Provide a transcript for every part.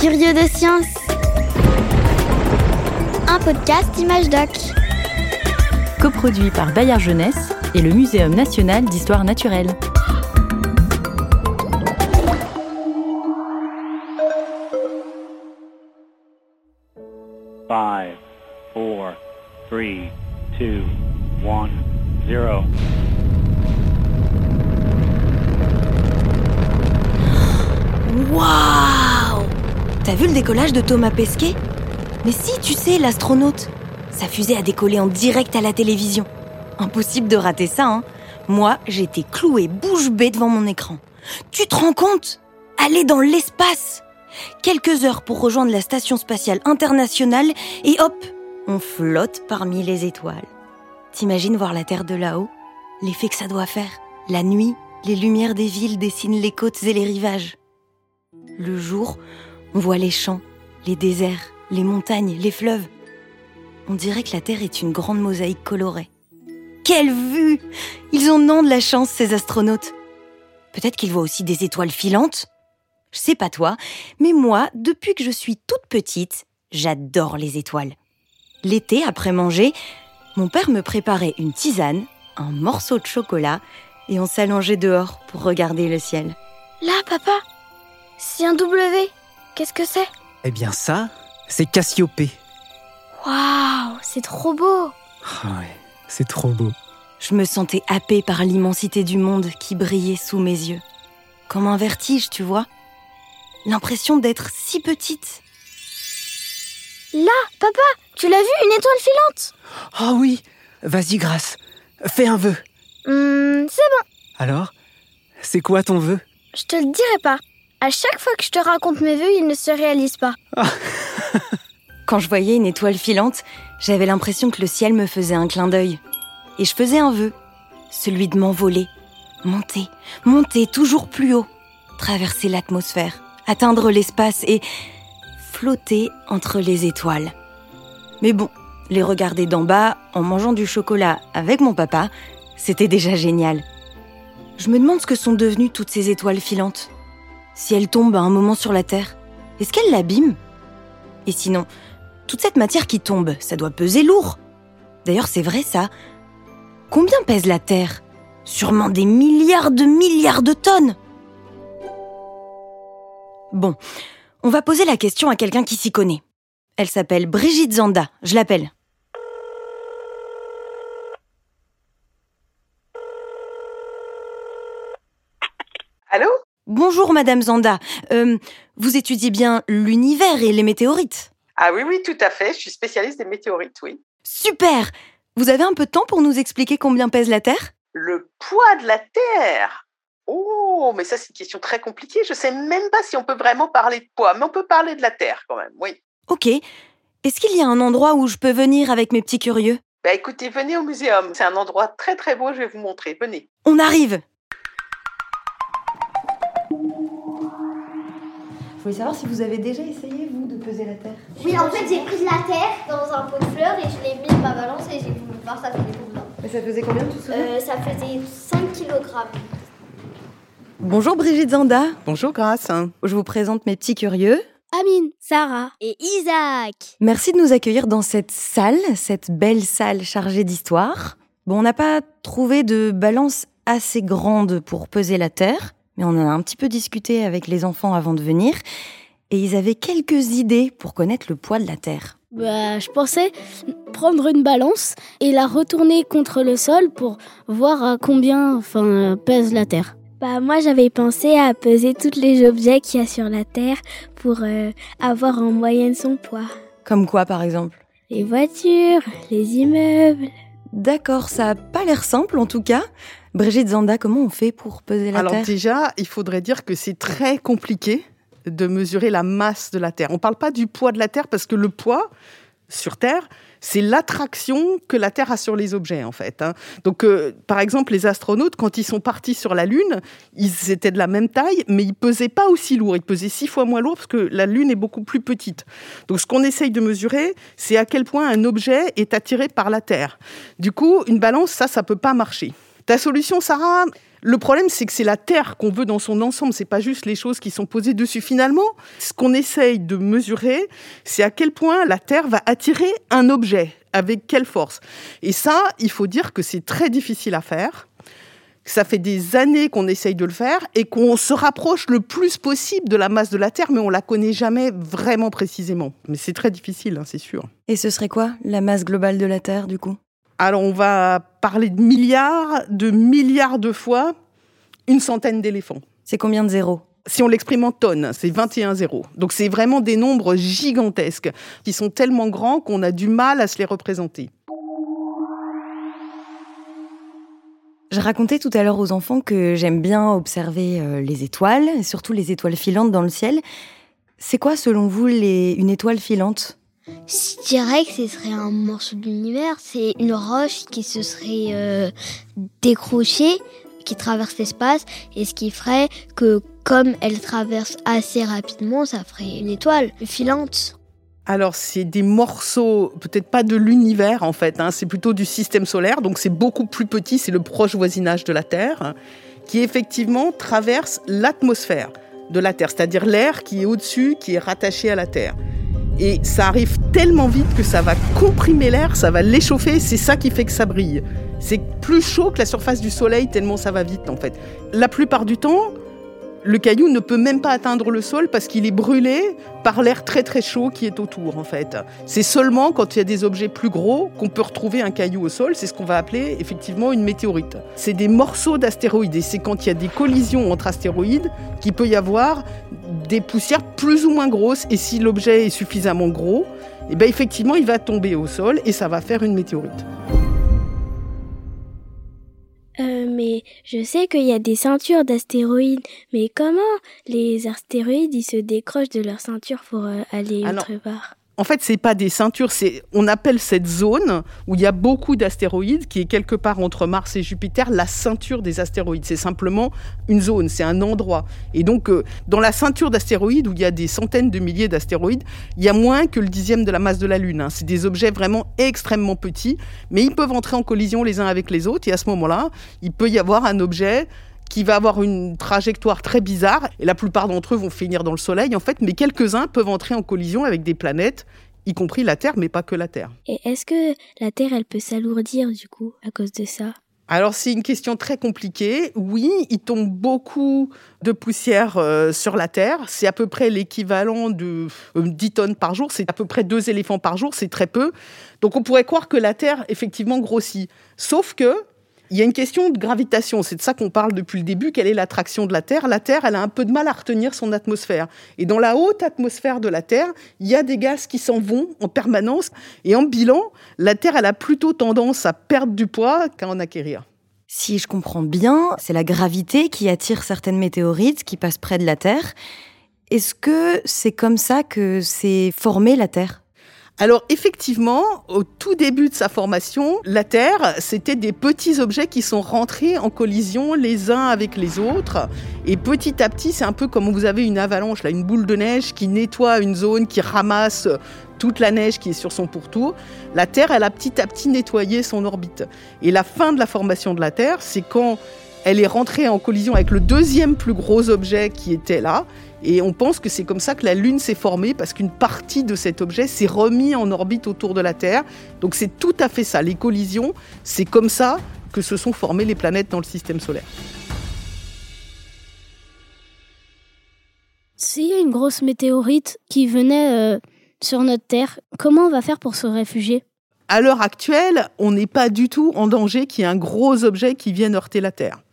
Curieux de science. Un podcast Image Doc. Coproduit par Bayard Jeunesse et le Muséum national d'histoire naturelle. Five, four, three, two, one, zero. Waouh T'as vu le décollage de Thomas Pesquet? Mais si, tu sais, l'astronaute. Sa fusée a décollé en direct à la télévision. Impossible de rater ça, hein Moi, j'étais clouée bouche bée devant mon écran. Tu te rends compte? Aller dans l'espace Quelques heures pour rejoindre la station spatiale internationale et hop, on flotte parmi les étoiles. T'imagines voir la Terre de là-haut? L'effet que ça doit faire. La nuit, les lumières des villes dessinent les côtes et les rivages. Le jour, on voit les champs, les déserts, les montagnes, les fleuves. On dirait que la Terre est une grande mosaïque colorée. Quelle vue Ils ont de la chance, ces astronautes. Peut-être qu'ils voient aussi des étoiles filantes Je sais pas toi, mais moi, depuis que je suis toute petite, j'adore les étoiles. L'été, après manger, mon père me préparait une tisane, un morceau de chocolat, et on s'allongeait dehors pour regarder le ciel. Là, papa? C'est un W. Qu'est-ce que c'est? Eh bien ça, c'est Cassiopée. Waouh, c'est trop beau Ah ouais, c'est trop beau. Je me sentais happée par l'immensité du monde qui brillait sous mes yeux. Comme un vertige, tu vois. L'impression d'être si petite. Là, papa, tu l'as vu, une étoile filante? Ah oui, vas-y Grâce, fais un vœu. Hum, c'est bon, Alors, c'est quoi ton vœu? Je te le dirai pas. À chaque fois que je te raconte mes vœux, ils ne se réalisent pas. Quand je voyais une étoile filante, j'avais l'impression que le ciel me faisait un clin d'œil. Et je faisais un vœu, celui de m'envoler, monter, monter toujours plus haut, traverser l'atmosphère, atteindre l'espace et flotter entre les étoiles. Mais bon, les regarder d'en bas en mangeant du chocolat avec mon papa, c'était déjà génial. Je me demande ce que sont devenues toutes ces étoiles filantes. Si elles tombent à un moment sur la Terre, est-ce qu'elles l'abîment Et sinon, toute cette matière qui tombe, ça doit peser lourd. D'ailleurs, c'est vrai ça. Combien pèse la Terre? Sûrement des milliards de milliards de tonnes. Bon, on va poser la question à quelqu'un qui s'y connaît. Elle s'appelle Brigitte Zanda, je l'appelle. Allô? Bonjour Madame Zanda, Euh, vous étudiez bien l'univers et les météorites Ah oui, oui, tout à fait. Je suis spécialiste des météorites, oui. Super Vous avez un peu de temps pour nous expliquer combien pèse la Terre? Le poids de la Terre Oh, mais ça, c'est une question très compliquée. Je sais même pas si on peut vraiment parler de poids, mais on peut parler de la Terre quand même, oui. Ok. Est-ce qu'il y a un endroit où je peux venir avec mes petits curieux? Bah écoutez, venez au muséum. C'est un endroit très très beau, je vais vous montrer. Venez. On arrive voulais savoir si vous avez déjà essayé, vous, de peser la Terre. Oui, en fait, j'ai pris de la terre dans un pot de fleurs et je l'ai mis à ma balance et j'ai voulu voir ça faisait combien. Mais ça faisait combien, tout Euh, ça faisait 5 kg. Bonjour Brigitte Zanda, Bonjour Grâce. je vous présente mes petits curieux. Amine, Sarah et Isaac. Merci de nous accueillir dans cette salle, cette belle salle chargée d'histoire. Bon, on n'a pas trouvé de balance assez grande pour peser la Terre, mais on en a un petit peu discuté avec les enfants avant de venir, et ils avaient quelques idées pour connaître le poids de la Terre. Bah, je pensais prendre une balance et la retourner contre le sol pour voir à combien enfin, pèse la Terre. Bah moi j'avais pensé à peser tous les objets qu'il y a sur la Terre pour euh, avoir en moyenne son poids. Comme quoi, par exemple Les voitures, les immeubles. D'accord, ça a pas l'air simple en tout cas. Brigitte Zanda, comment on fait pour peser la Alors Terre? déjà, il faudrait dire que c'est très compliqué de mesurer la masse de la Terre. On ne parle pas du poids de la Terre parce que le poids sur Terre, c'est l'attraction que la Terre a sur les objets, en fait. hein. Donc, euh, par exemple, les astronautes, quand ils sont partis sur la Lune, ils étaient de la même taille, mais ils pesaient pas aussi lourd. Ils pesaient six fois moins lourd parce que la Lune est beaucoup plus petite. Donc, ce qu'on essaye de mesurer, c'est à quel point un objet est attiré par la Terre. Du coup, une balance, ça, ça peut pas marcher. Ta solution, Sarah Le problème, c'est que c'est la Terre qu'on veut dans son ensemble, c'est pas juste les choses qui sont posées dessus. Finalement, ce qu'on essaye de mesurer, c'est à quel point la Terre va attirer un objet, avec quelle force. Et ça, il faut dire que c'est très difficile à faire. Ça fait des années qu'on essaye de le faire et qu'on se rapproche le plus possible de la masse de la Terre, mais on la connaît jamais vraiment précisément. Mais c'est très difficile, hein, c'est sûr. Et ce serait quoi, la masse globale de la Terre, du coup? Alors, on va parler de milliards, de milliards de fois une centaine d'éléphants. C'est combien de zéros? Si on l'exprime en tonnes, c'est 21 zéros. Donc c'est vraiment des nombres gigantesques qui sont tellement grands qu'on a du mal à se les représenter. Je racontais tout à l'heure aux enfants que j'aime bien observer euh, les étoiles, et surtout les étoiles filantes dans le ciel. C'est quoi, selon vous, les... une étoile filante? Je dirais que ce serait un morceau de l'univers. C'est une roche qui se serait euh, décrochée, qui traverse l'espace, et ce qui ferait que, comme elle traverse assez rapidement, ça ferait une étoile filante. Alors, c'est des morceaux, peut-être pas de l'univers en fait, hein, c'est plutôt du système solaire, donc c'est beaucoup plus petit, c'est le proche voisinage de la Terre, qui effectivement traverse l'atmosphère de la Terre, c'est-à-dire l'air qui est au-dessus, qui est rattaché à la Terre. Et ça arrive tellement vite que ça va comprimer l'air, ça va l'échauffer, c'est ça qui fait que ça brille. C'est plus chaud que la surface du Soleil tellement ça va vite en fait. La plupart du temps, le caillou ne peut même pas atteindre le sol parce qu'il est brûlé par l'air très très chaud qui est autour en fait. C'est seulement quand il y a des objets plus gros qu'on peut retrouver un caillou au sol, c'est ce qu'on va appeler effectivement une météorite. C'est des morceaux d'astéroïdes et c'est quand il y a des collisions entre astéroïdes qu'il peut y avoir des poussières plus ou moins grosses et si l'objet est suffisamment gros, eh ben effectivement il va tomber au sol et ça va faire une météorite. Mais je sais qu'il y a des ceintures d'astéroïdes. Mais comment les astéroïdes, ils se décrochent de leur ceinture pour euh, aller Ah autre part? En fait, c'est pas des ceintures, on appelle cette zone où il y a beaucoup d'astéroïdes, qui est quelque part entre Mars et Jupiter, la ceinture des astéroïdes. C'est simplement une zone, c'est un endroit. Et donc, euh, dans la ceinture d'astéroïdes où il y a des centaines de milliers d'astéroïdes, il y a moins que le dixième de la masse de la Lune. hein. C'est des objets vraiment extrêmement petits, mais ils peuvent entrer en collision les uns avec les autres. Et à ce moment-là, il peut y avoir un objet qui va avoir une trajectoire très bizarre, et la plupart d'entre eux vont finir dans le Soleil, en fait, mais quelques-uns peuvent entrer en collision avec des planètes, y compris la Terre, mais pas que la Terre. Et est-ce que la Terre, elle peut s'alourdir du coup à cause de ça? Alors c'est une question très compliquée. Oui, il tombe beaucoup de poussière euh, sur la Terre. C'est à peu près l'équivalent de euh, 10 tonnes par jour. C'est à peu près deux éléphants par jour. C'est très peu. Donc on pourrait croire que la Terre effectivement grossit. Sauf que il y a une question de gravitation, c'est de ça qu'on parle depuis le début, quelle est l'attraction de la Terre? La Terre, elle a un peu de mal à retenir son atmosphère. Et dans la haute atmosphère de la Terre, il y a des gaz qui s'en vont en permanence. Et en bilan, la Terre, elle a plutôt tendance à perdre du poids qu'à en acquérir. Si je comprends bien, c'est la gravité qui attire certaines météorites qui passent près de la Terre. Est-ce que c'est comme ça que s'est formée la Terre? Alors effectivement, au tout début de sa formation, la Terre, c'était des petits objets qui sont rentrés en collision les uns avec les autres. Et petit à petit, c'est un peu comme vous avez une avalanche, là, une boule de neige qui nettoie une zone, qui ramasse toute la neige qui est sur son pourtour. La Terre, elle a petit à petit nettoyé son orbite. Et la fin de la formation de la Terre, c'est quand elle est rentrée en collision avec le deuxième plus gros objet qui était là. Et on pense que c'est comme ça que la Lune s'est formée, parce qu'une partie de cet objet s'est remis en orbite autour de la Terre. Donc c'est tout à fait ça. Les collisions, c'est comme ça que se sont formées les planètes dans le système solaire. S'il y a une grosse météorite qui venait euh, sur notre Terre, comment on va faire pour se réfugier? À l'heure actuelle, on n'est pas du tout en danger qu'il y ait un gros objet qui vienne heurter la Terre.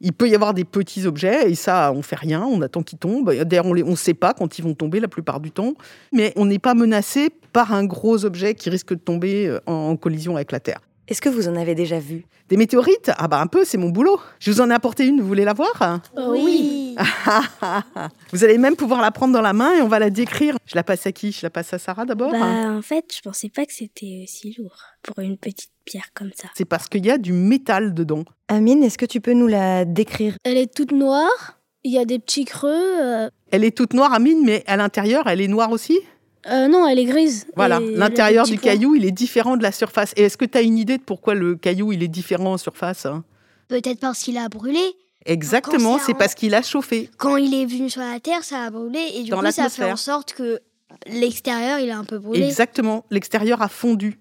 Il peut y avoir des petits objets, et ça, on fait rien, on attend qu'ils tombent. D'ailleurs, on ne sait pas quand ils vont tomber la plupart du temps. Mais on n'est pas menacé par un gros objet qui risque de tomber euh, en, en collision avec la Terre. Est-ce que vous en avez déjà vu? Des météorites? Ah bah un peu, c'est mon boulot. Je vous en ai apporté une, vous voulez la voir? Oui. Vous allez même pouvoir la prendre dans la main et on va la décrire. Je la passe à qui? Je la passe à Sarah d'abord? Bah, en fait, je pensais pas que c'était si lourd pour une petite pierre comme ça. C'est parce qu'il y a du métal dedans. Amine, est-ce que tu peux nous la décrire? Elle est toute noire, il y a des petits creux. euh, Elle est toute noire, Amine, mais à l'intérieur, elle est noire aussi? Euh, non, elle est grise. Voilà, l'intérieur du points. caillou, il est différent de la surface. Et est-ce que tu as une idée de pourquoi le caillou, il est différent en surface hein? Peut-être parce qu'il a brûlé. Exactement, c'est en- parce qu'il a chauffé. Quand il est venu sur la Terre, ça a brûlé et du Dans coup, ça fait en sorte que l'extérieur, il a un peu brûlé. Exactement, l'extérieur a fondu.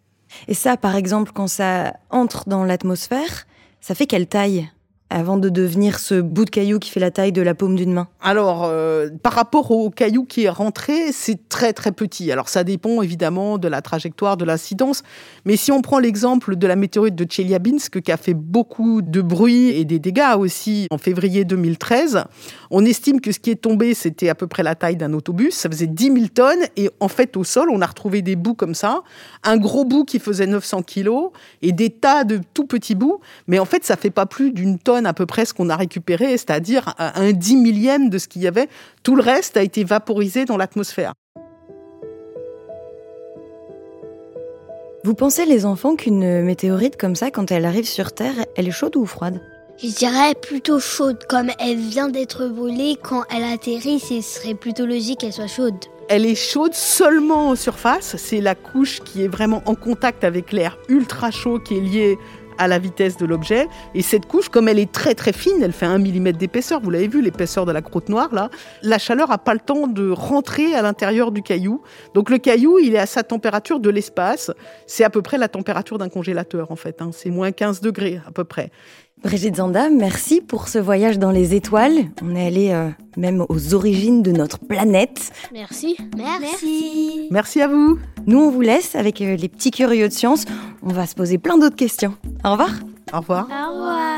Et ça, par exemple, quand ça entre dans l'atmosphère, ça fait quelle taille? Avant de devenir ce bout de caillou qui fait la taille de la paume d'une main Alors, euh, par rapport au caillou qui est rentré, c'est très très petit. Alors, ça dépend évidemment de la trajectoire, de l'incidence. Mais si on prend l'exemple de la météorite de Chelyabinsk, qui a fait beaucoup de bruit et des dégâts aussi en février 2013, on estime que ce qui est tombé, c'était à peu près la taille d'un autobus. Ça faisait 10 000 tonnes. Et en fait, au sol, on a retrouvé des bouts comme ça. Un gros bout qui faisait 900 kilos et des tas de tout petits bouts. Mais en fait, ça fait pas plus d'une tonne à peu près ce qu'on a récupéré, c'est-à-dire un un dix millième de ce qu'il y avait. Tout le reste a été vaporisé dans l'atmosphère. Vous pensez, les enfants, qu'une météorite comme ça, quand elle arrive sur Terre, elle est chaude ou froide? Je dirais plutôt chaude. Comme elle vient d'être brûlée, quand elle atterrit, ce serait plutôt logique qu'elle soit chaude. Elle est chaude seulement en surface. C'est la couche qui est vraiment en contact avec l'air ultra chaud qui est lié à la vitesse de l'objet. Et cette couche, comme elle est très très fine, elle fait un millimètre d'épaisseur, vous l'avez vu, l'épaisseur de la croûte noire là, la chaleur n'a pas le temps de rentrer à l'intérieur du caillou. Donc le caillou, il est à sa température de l'espace. C'est à peu près la température d'un congélateur en fait. hein. C'est moins 15 degrés à peu près. Brigitte Zanda, merci pour ce voyage dans les étoiles. On est allé euh, même aux origines de notre planète. Merci. Merci. Merci à vous. Nous, on vous laisse avec euh, les petits curieux de science. On va se poser plein d'autres questions. Au revoir. Au revoir. Au revoir.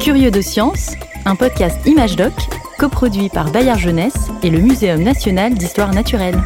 Curieux de science, un podcast Image Doc, coproduit par Bayard Jeunesse et le Muséum national d'histoire naturelle.